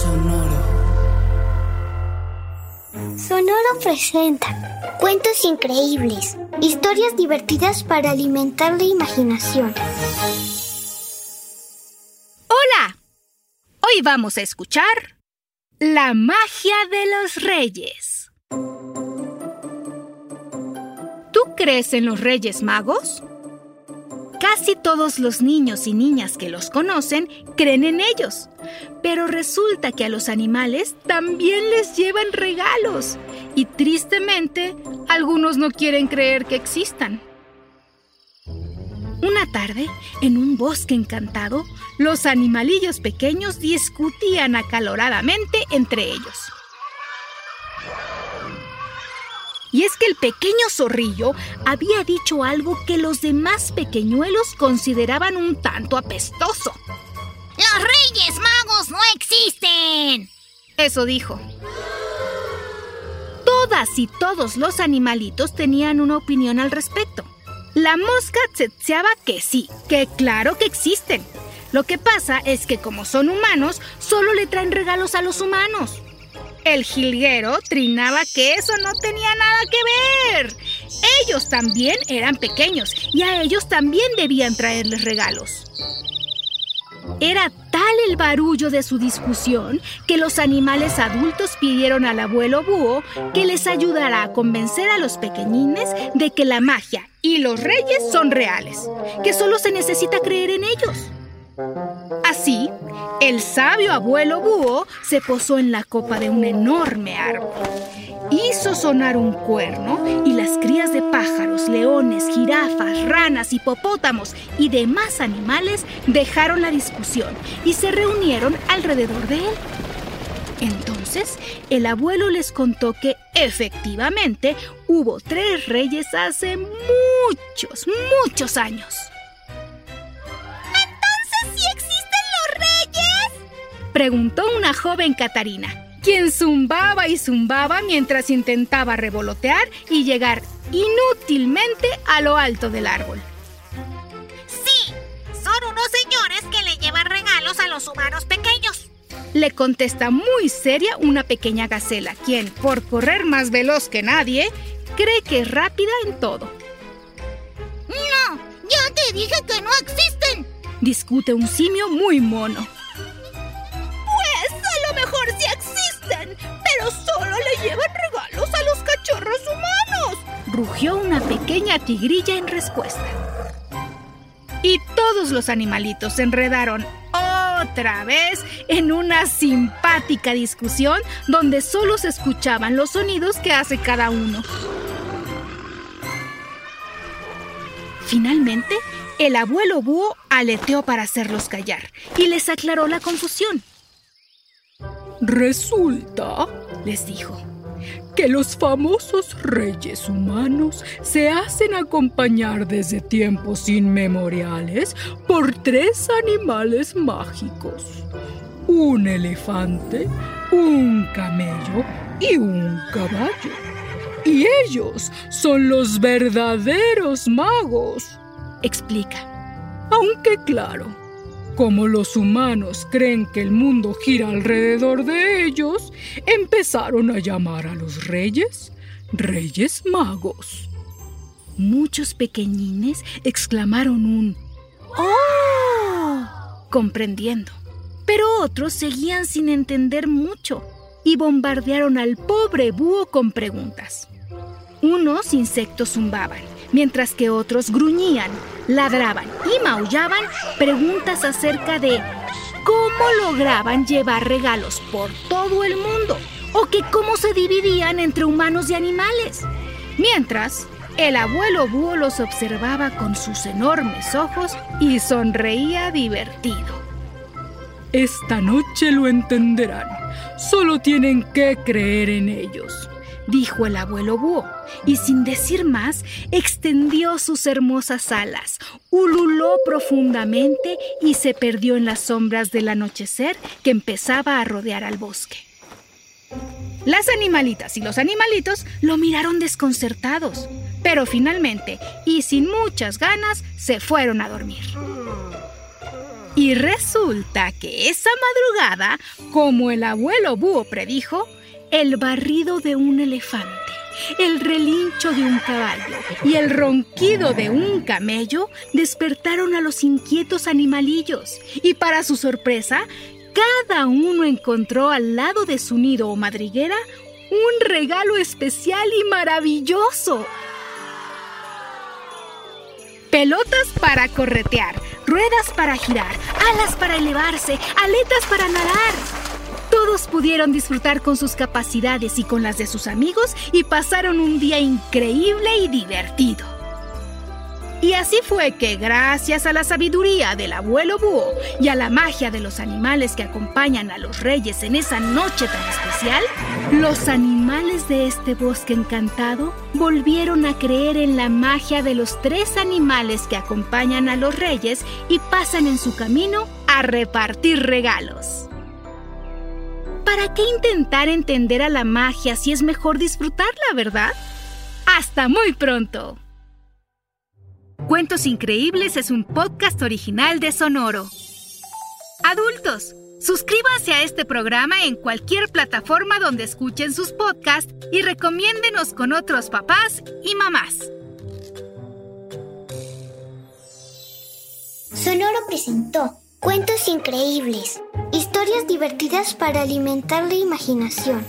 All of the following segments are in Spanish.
Sonoro. Sonoro presenta cuentos increíbles, historias divertidas para alimentar la imaginación. Hola, hoy vamos a escuchar La magia de los reyes. ¿Tú crees en los reyes magos? Casi todos los niños y niñas que los conocen creen en ellos, pero resulta que a los animales también les llevan regalos y tristemente algunos no quieren creer que existan. Una tarde, en un bosque encantado, los animalillos pequeños discutían acaloradamente entre ellos. Y es que el pequeño zorrillo había dicho algo que los demás pequeñuelos consideraban un tanto apestoso. ¡Los Reyes Magos no existen! Eso dijo. Todas y todos los animalitos tenían una opinión al respecto. La mosca tsetseaba que sí, que claro que existen. Lo que pasa es que como son humanos, solo le traen regalos a los humanos. El jilguero trinaba que eso no tenía nada que ver. Ellos también eran pequeños y a ellos también debían traerles regalos. Era tal el barullo de su discusión que los animales adultos pidieron al abuelo búho que les ayudara a convencer a los pequeñines de que la magia y los reyes son reales, que solo se necesita creer en ellos. Así, el sabio abuelo búho se posó en la copa de un enorme árbol. Hizo sonar un cuerno y las crías de pájaros, leones, jirafas, ranas, hipopótamos y demás animales dejaron la discusión y se reunieron alrededor de él. Entonces, el abuelo les contó que efectivamente hubo tres reyes hace muchos, muchos años. Preguntó una joven Catarina, quien zumbaba y zumbaba mientras intentaba revolotear y llegar inútilmente a lo alto del árbol. Sí, son unos señores que le llevan regalos a los humanos pequeños. Le contesta muy seria una pequeña gacela, quien, por correr más veloz que nadie, cree que es rápida en todo. No, ya te dije que no existen. Discute un simio muy mono. Rugió una pequeña tigrilla en respuesta. Y todos los animalitos se enredaron otra vez en una simpática discusión donde solo se escuchaban los sonidos que hace cada uno. Finalmente, el abuelo búho aleteó para hacerlos callar y les aclaró la confusión. Resulta, les dijo, que los famosos reyes humanos se hacen acompañar desde tiempos inmemoriales por tres animales mágicos. Un elefante, un camello y un caballo. Y ellos son los verdaderos magos, explica. Aunque claro, como los humanos creen que el mundo gira alrededor de ellos, empezaron a llamar a los reyes reyes magos. Muchos pequeñines exclamaron un ¡Oh! comprendiendo, pero otros seguían sin entender mucho y bombardearon al pobre búho con preguntas. Unos insectos zumbaban, mientras que otros gruñían, ladraban y maullaban preguntas acerca de cómo lograban llevar regalos por todo el mundo o que cómo se dividían entre humanos y animales. Mientras, El abuelo búho los observaba con sus enormes ojos y sonreía divertido. Esta noche lo entenderán. Solo tienen que creer en ellos. Dijo el abuelo búho, y sin decir más, extendió sus hermosas alas, ululó profundamente y se perdió en las sombras del anochecer que empezaba a rodear al bosque. Las animalitas y los animalitos lo miraron desconcertados, pero finalmente, y sin muchas ganas, se fueron a dormir. Y resulta que esa madrugada, como el abuelo búho predijo, el barrido de un elefante, el relincho de un caballo y el ronquido de un camello despertaron a los inquietos animalillos y para su sorpresa, cada uno encontró al lado de su nido o madriguera un regalo especial y maravilloso. Pelotas para corretear, ruedas para girar, alas para elevarse, aletas para nadar. Todos pudieron disfrutar con sus capacidades y con las de sus amigos y pasaron un día increíble y divertido. Y así fue que gracias a la sabiduría del abuelo búho y a la magia de los animales que acompañan a los reyes en esa noche tan especial, los animales de este bosque encantado volvieron a creer en la magia de los tres animales que acompañan a los reyes y pasan en su camino a repartir regalos. ¿Para qué intentar entender a la magia si es mejor disfrutarla, verdad? Hasta muy pronto. Cuentos Increíbles es un podcast original de Sonoro. Adultos, suscríbanse a este programa en cualquier plataforma donde escuchen sus podcasts y recomiéndenos con otros papás y mamás. Sonoro presentó Cuentos Increíbles, historias divertidas para alimentar la imaginación.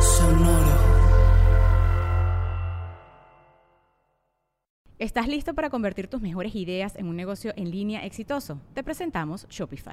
Sonoro. ¿Estás listo para convertir tus mejores ideas en un negocio en línea exitoso? Te presentamos Shopify.